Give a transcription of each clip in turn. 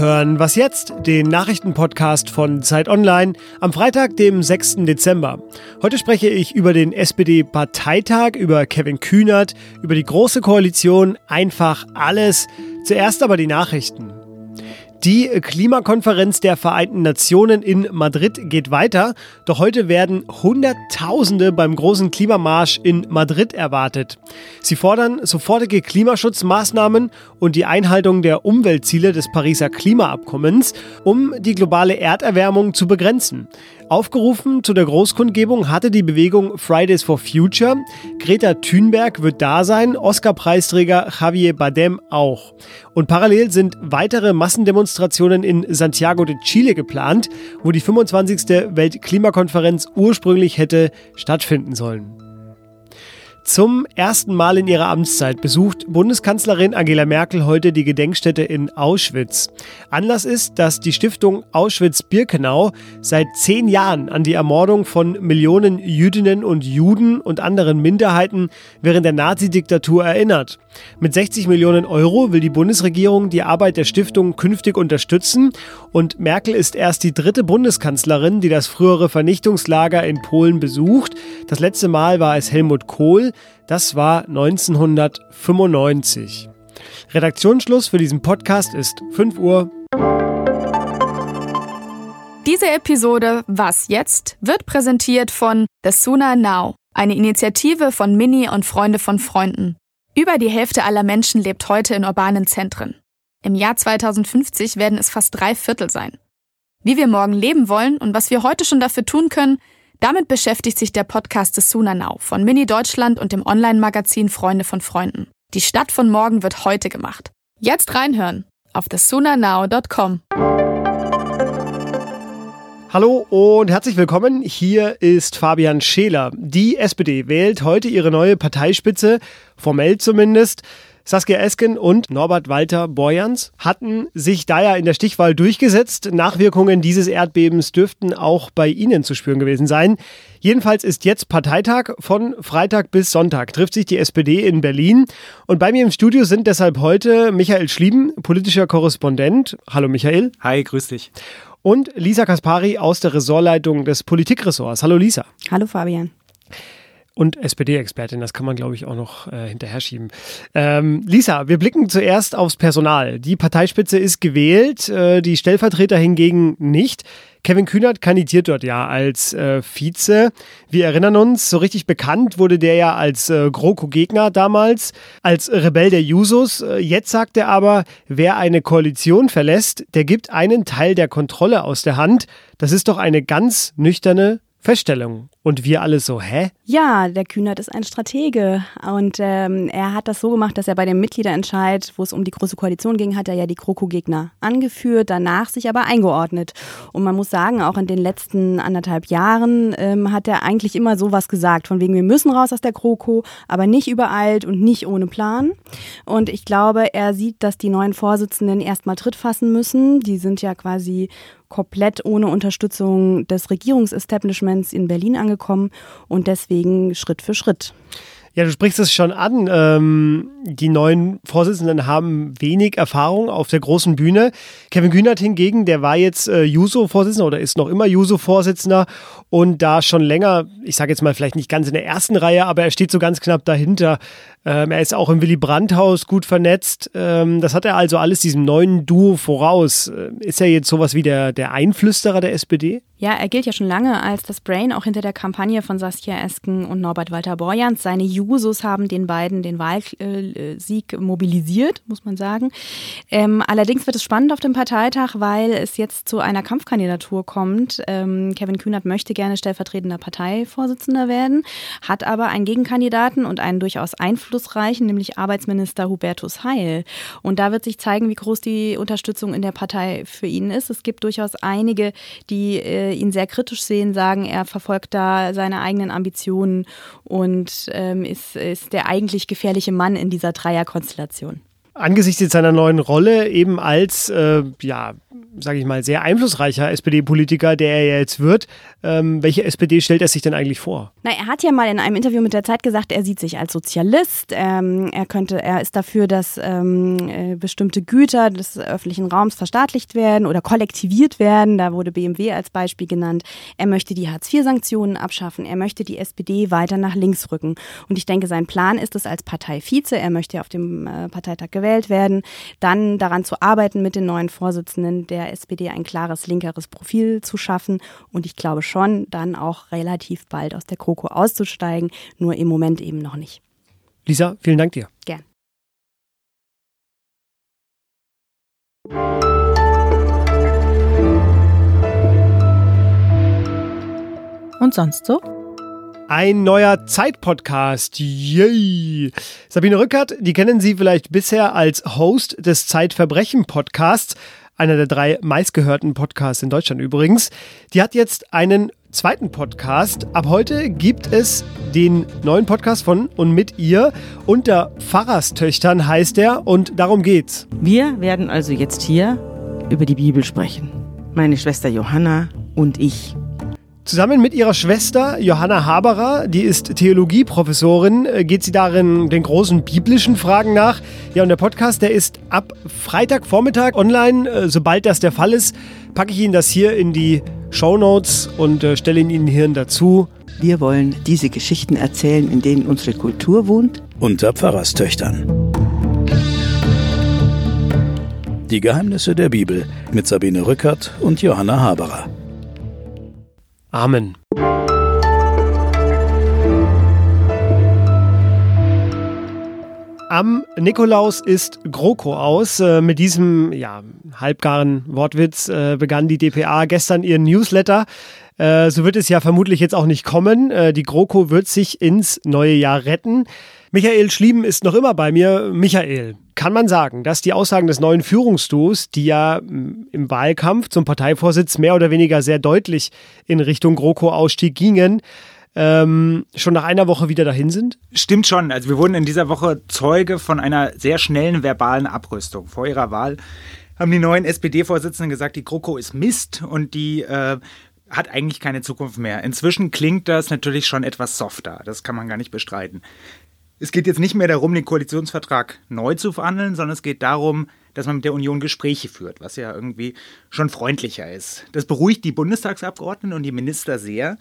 hören Was jetzt? Den Nachrichtenpodcast von Zeit Online am Freitag, dem 6. Dezember. Heute spreche ich über den SPD-Parteitag, über Kevin Kühnert, über die Große Koalition, einfach alles. Zuerst aber die Nachrichten. Die Klimakonferenz der Vereinten Nationen in Madrid geht weiter, doch heute werden Hunderttausende beim großen Klimamarsch in Madrid erwartet. Sie fordern sofortige Klimaschutzmaßnahmen und die Einhaltung der Umweltziele des Pariser Klimaabkommens, um die globale Erderwärmung zu begrenzen. Aufgerufen zu der Großkundgebung hatte die Bewegung Fridays for Future. Greta Thunberg wird da sein, Oscar-Preisträger Javier Bardem auch. Und parallel sind weitere Massendemonstrationen in Santiago de Chile geplant, wo die 25. Weltklimakonferenz ursprünglich hätte stattfinden sollen. Zum ersten Mal in ihrer Amtszeit besucht Bundeskanzlerin Angela Merkel heute die Gedenkstätte in Auschwitz. Anlass ist, dass die Stiftung Auschwitz-Birkenau seit zehn Jahren an die Ermordung von Millionen Jüdinnen und Juden und anderen Minderheiten während der Nazidiktatur erinnert. Mit 60 Millionen Euro will die Bundesregierung die Arbeit der Stiftung künftig unterstützen und Merkel ist erst die dritte Bundeskanzlerin, die das frühere Vernichtungslager in Polen besucht. Das letzte Mal war es Helmut Kohl. Das war 1995. Redaktionsschluss für diesen Podcast ist 5 Uhr. Diese Episode Was jetzt wird präsentiert von The Sooner Now, eine Initiative von Mini und Freunde von Freunden. Über die Hälfte aller Menschen lebt heute in urbanen Zentren. Im Jahr 2050 werden es fast drei Viertel sein. Wie wir morgen leben wollen und was wir heute schon dafür tun können, damit beschäftigt sich der Podcast des Suna Now von Mini Deutschland und dem Online-Magazin Freunde von Freunden. Die Stadt von morgen wird heute gemacht. Jetzt reinhören auf thesunanow.com. Hallo und herzlich willkommen. Hier ist Fabian Scheler. Die SPD wählt heute ihre neue Parteispitze, formell zumindest. Saskia Esken und Norbert Walter Borjans hatten sich da ja in der Stichwahl durchgesetzt. Nachwirkungen dieses Erdbebens dürften auch bei Ihnen zu spüren gewesen sein. Jedenfalls ist jetzt Parteitag von Freitag bis Sonntag. Trifft sich die SPD in Berlin. Und bei mir im Studio sind deshalb heute Michael Schlieben, politischer Korrespondent. Hallo Michael. Hi, grüß dich. Und Lisa Kaspari aus der Ressortleitung des Politikressorts. Hallo Lisa. Hallo Fabian und SPD-Expertin. Das kann man, glaube ich, auch noch äh, hinterher schieben. Ähm, Lisa, wir blicken zuerst aufs Personal. Die Parteispitze ist gewählt, äh, die Stellvertreter hingegen nicht. Kevin Kühnert kandidiert dort ja als äh, Vize. Wir erinnern uns, so richtig bekannt wurde der ja als äh, GroKo-Gegner damals, als Rebell der Jusos. Äh, jetzt sagt er aber, wer eine Koalition verlässt, der gibt einen Teil der Kontrolle aus der Hand. Das ist doch eine ganz nüchterne Feststellung. Und wir alle so, hä? Ja, der Kühnert ist ein Stratege. Und ähm, er hat das so gemacht, dass er bei dem Mitgliederentscheid, wo es um die Große Koalition ging, hat er ja die GroKo-Gegner angeführt, danach sich aber eingeordnet. Und man muss sagen, auch in den letzten anderthalb Jahren ähm, hat er eigentlich immer sowas gesagt, von wegen, wir müssen raus aus der GroKo, aber nicht übereilt und nicht ohne Plan. Und ich glaube, er sieht, dass die neuen Vorsitzenden erstmal Tritt fassen müssen. Die sind ja quasi komplett ohne Unterstützung des Regierungsestablishments in Berlin angekommen und deswegen Schritt für Schritt. Ja, du sprichst es schon an. Ähm, die neuen Vorsitzenden haben wenig Erfahrung auf der großen Bühne. Kevin Kühnert hingegen, der war jetzt äh, Juso-Vorsitzender oder ist noch immer Juso-Vorsitzender und da schon länger, ich sage jetzt mal vielleicht nicht ganz in der ersten Reihe, aber er steht so ganz knapp dahinter. Ähm, er ist auch im Willy Brandt-Haus gut vernetzt. Ähm, das hat er also alles diesem neuen Duo voraus. Äh, ist er jetzt sowas wie der, der Einflüsterer der SPD? Ja, er gilt ja schon lange als das Brain auch hinter der Kampagne von Saskia Esken und Norbert Walter Borjans. Seine Jusos haben den beiden den Wahlsieg mobilisiert, muss man sagen. Ähm, allerdings wird es spannend auf dem Parteitag, weil es jetzt zu einer Kampfkandidatur kommt. Ähm, Kevin Kühnert möchte gerne stellvertretender Parteivorsitzender werden, hat aber einen Gegenkandidaten und einen durchaus einflussreichen, nämlich Arbeitsminister Hubertus Heil. Und da wird sich zeigen, wie groß die Unterstützung in der Partei für ihn ist. Es gibt durchaus einige, die äh, ihn sehr kritisch sehen, sagen, er verfolgt da seine eigenen Ambitionen und ähm, ist, ist der eigentlich gefährliche Mann in dieser Dreierkonstellation. angesichts seiner neuen Rolle eben als, äh, ja, sage ich mal, sehr einflussreicher SPD-Politiker, der er jetzt wird, ähm, welche SPD stellt er sich denn eigentlich vor? Na, er hat ja mal in einem Interview mit der Zeit gesagt, er sieht sich als Sozialist. Ähm, er könnte, er ist dafür, dass ähm, äh, bestimmte Güter des öffentlichen Raums verstaatlicht werden oder kollektiviert werden. Da wurde BMW als Beispiel genannt. Er möchte die Hartz-IV-Sanktionen abschaffen. Er möchte die SPD weiter nach links rücken. Und ich denke, sein Plan ist es als Parteivize, er möchte auf dem äh, Parteitag gewählt werden, dann daran zu arbeiten, mit den neuen Vorsitzenden der SPD ein klares linkeres Profil zu schaffen. Und ich glaube schon, dann auch relativ bald aus der GroKo auszusteigen, nur im Moment eben noch nicht. Lisa, vielen Dank dir. Gern. Und sonst so? Ein neuer Zeit-Podcast. Yay! Sabine Rückert, die kennen Sie vielleicht bisher als Host des Zeitverbrechen-Podcasts, einer der drei meistgehörten Podcasts in Deutschland übrigens. Die hat jetzt einen zweiten Podcast. Ab heute gibt es den neuen Podcast von und mit ihr. Unter Pfarrerstöchtern heißt er und darum geht's. Wir werden also jetzt hier über die Bibel sprechen. Meine Schwester Johanna und ich. Zusammen mit ihrer Schwester Johanna Haberer, die ist Theologieprofessorin, äh, geht sie darin den großen biblischen Fragen nach. Ja, und der Podcast, der ist ab Freitagvormittag online. Äh, sobald das der Fall ist, packe ich Ihnen das hier in die Show Notes und äh, stelle Ihnen hier dazu. Wir wollen diese Geschichten erzählen, in denen unsere Kultur wohnt. Unter Pfarrerstöchtern. Die Geheimnisse der Bibel mit Sabine Rückert und Johanna Haberer. Amen. Am Nikolaus ist GroKo aus. Äh, mit diesem ja, halbgaren Wortwitz äh, begann die DPA gestern ihren Newsletter. Äh, so wird es ja vermutlich jetzt auch nicht kommen. Die GroKo wird sich ins neue Jahr retten. Michael Schlieben ist noch immer bei mir. Michael, kann man sagen, dass die Aussagen des neuen Führungsduos, die ja mm, im Wahlkampf zum Parteivorsitz mehr oder weniger sehr deutlich in Richtung GroKo-Ausstieg gingen, ähm, schon nach einer Woche wieder dahin sind? Stimmt schon. Also wir wurden in dieser Woche Zeuge von einer sehr schnellen verbalen Abrüstung. Vor ihrer Wahl haben die neuen SPD-Vorsitzenden gesagt, die GroKo ist Mist und die äh, hat eigentlich keine Zukunft mehr. Inzwischen klingt das natürlich schon etwas softer. Das kann man gar nicht bestreiten. Es geht jetzt nicht mehr darum, den Koalitionsvertrag neu zu verhandeln, sondern es geht darum, dass man mit der Union Gespräche führt, was ja irgendwie schon freundlicher ist. Das beruhigt die Bundestagsabgeordneten und die Minister sehr,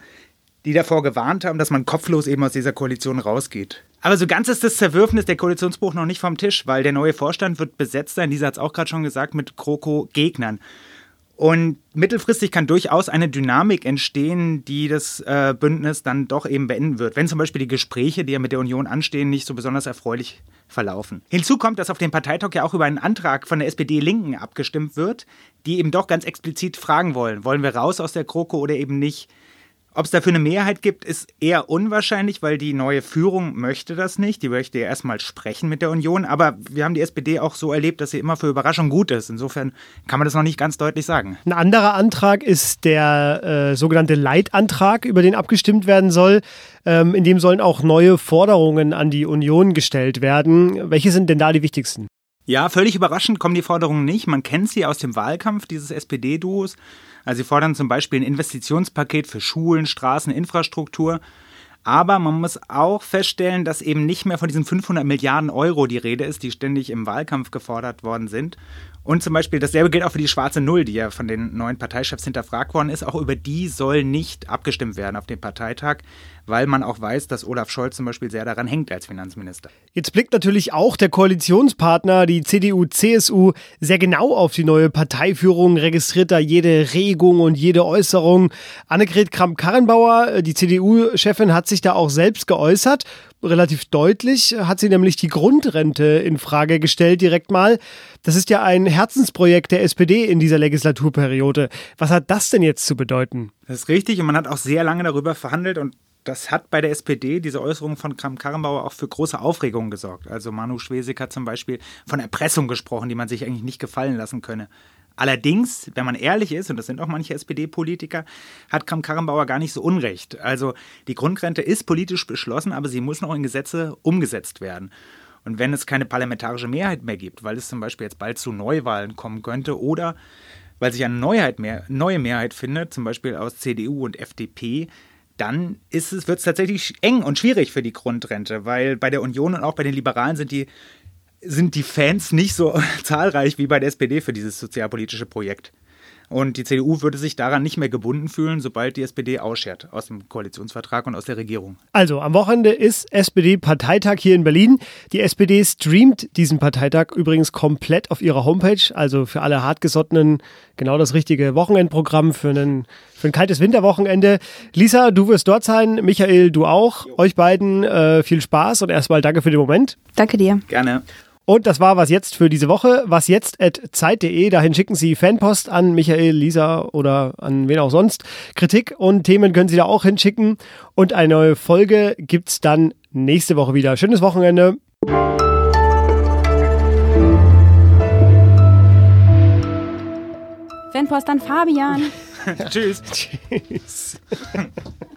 die davor gewarnt haben, dass man kopflos eben aus dieser Koalition rausgeht. Aber so ganz ist das Zerwürfnis der Koalitionsbruch noch nicht vom Tisch, weil der neue Vorstand wird besetzt sein, dieser hat es auch gerade schon gesagt, mit Kroko-Gegnern. Und mittelfristig kann durchaus eine Dynamik entstehen, die das äh, Bündnis dann doch eben beenden wird, wenn zum Beispiel die Gespräche, die ja mit der Union anstehen, nicht so besonders erfreulich verlaufen. Hinzu kommt, dass auf dem Parteitag ja auch über einen Antrag von der SPD-Linken abgestimmt wird, die eben doch ganz explizit fragen wollen, wollen wir raus aus der Kroko oder eben nicht. Ob es dafür eine Mehrheit gibt, ist eher unwahrscheinlich, weil die neue Führung möchte das nicht. Die möchte ja erstmal sprechen mit der Union. Aber wir haben die SPD auch so erlebt, dass sie immer für Überraschung gut ist. Insofern kann man das noch nicht ganz deutlich sagen. Ein anderer Antrag ist der äh, sogenannte Leitantrag, über den abgestimmt werden soll. Ähm, in dem sollen auch neue Forderungen an die Union gestellt werden. Welche sind denn da die wichtigsten? Ja, völlig überraschend kommen die Forderungen nicht. Man kennt sie aus dem Wahlkampf dieses SPD-Duos. Also sie fordern zum Beispiel ein Investitionspaket für Schulen, Straßen, Infrastruktur. Aber man muss auch feststellen, dass eben nicht mehr von diesen 500 Milliarden Euro die Rede ist, die ständig im Wahlkampf gefordert worden sind. Und zum Beispiel dasselbe gilt auch für die schwarze Null, die ja von den neuen Parteichefs hinterfragt worden ist. Auch über die soll nicht abgestimmt werden auf dem Parteitag, weil man auch weiß, dass Olaf Scholz zum Beispiel sehr daran hängt als Finanzminister. Jetzt blickt natürlich auch der Koalitionspartner, die CDU, CSU, sehr genau auf die neue Parteiführung, registriert da jede Regung und jede Äußerung. Annegret Kramp-Karrenbauer, die CDU-Chefin, hat sich da auch selbst geäußert relativ deutlich, hat sie nämlich die Grundrente in Frage gestellt direkt mal. Das ist ja ein Herzensprojekt der SPD in dieser Legislaturperiode. Was hat das denn jetzt zu bedeuten? Das ist richtig und man hat auch sehr lange darüber verhandelt und das hat bei der SPD, diese Äußerung von Kram-Karrenbauer, auch für große Aufregung gesorgt. Also Manu Schwesig hat zum Beispiel von Erpressung gesprochen, die man sich eigentlich nicht gefallen lassen könne. Allerdings, wenn man ehrlich ist, und das sind auch manche SPD-Politiker, hat Kram-Karrenbauer gar nicht so unrecht. Also die Grundrente ist politisch beschlossen, aber sie muss noch in Gesetze umgesetzt werden. Und wenn es keine parlamentarische Mehrheit mehr gibt, weil es zum Beispiel jetzt bald zu Neuwahlen kommen könnte oder weil sich eine Neuheit mehr, neue Mehrheit findet, zum Beispiel aus CDU und FDP, dann wird es tatsächlich eng und schwierig für die Grundrente, weil bei der Union und auch bei den Liberalen sind die, sind die Fans nicht so zahlreich wie bei der SPD für dieses sozialpolitische Projekt. Und die CDU würde sich daran nicht mehr gebunden fühlen, sobald die SPD ausschert aus dem Koalitionsvertrag und aus der Regierung. Also, am Wochenende ist SPD-Parteitag hier in Berlin. Die SPD streamt diesen Parteitag übrigens komplett auf ihrer Homepage. Also für alle Hartgesottenen genau das richtige Wochenendprogramm für, einen, für ein kaltes Winterwochenende. Lisa, du wirst dort sein. Michael, du auch. Euch beiden äh, viel Spaß und erstmal danke für den Moment. Danke dir. Gerne. Und das war was jetzt für diese Woche. Was jetzt at Zeit.de. Dahin schicken Sie Fanpost an Michael, Lisa oder an wen auch sonst. Kritik und Themen können Sie da auch hinschicken. Und eine neue Folge gibt es dann nächste Woche wieder. Schönes Wochenende. Fanpost an Fabian. Tschüss. Tschüss.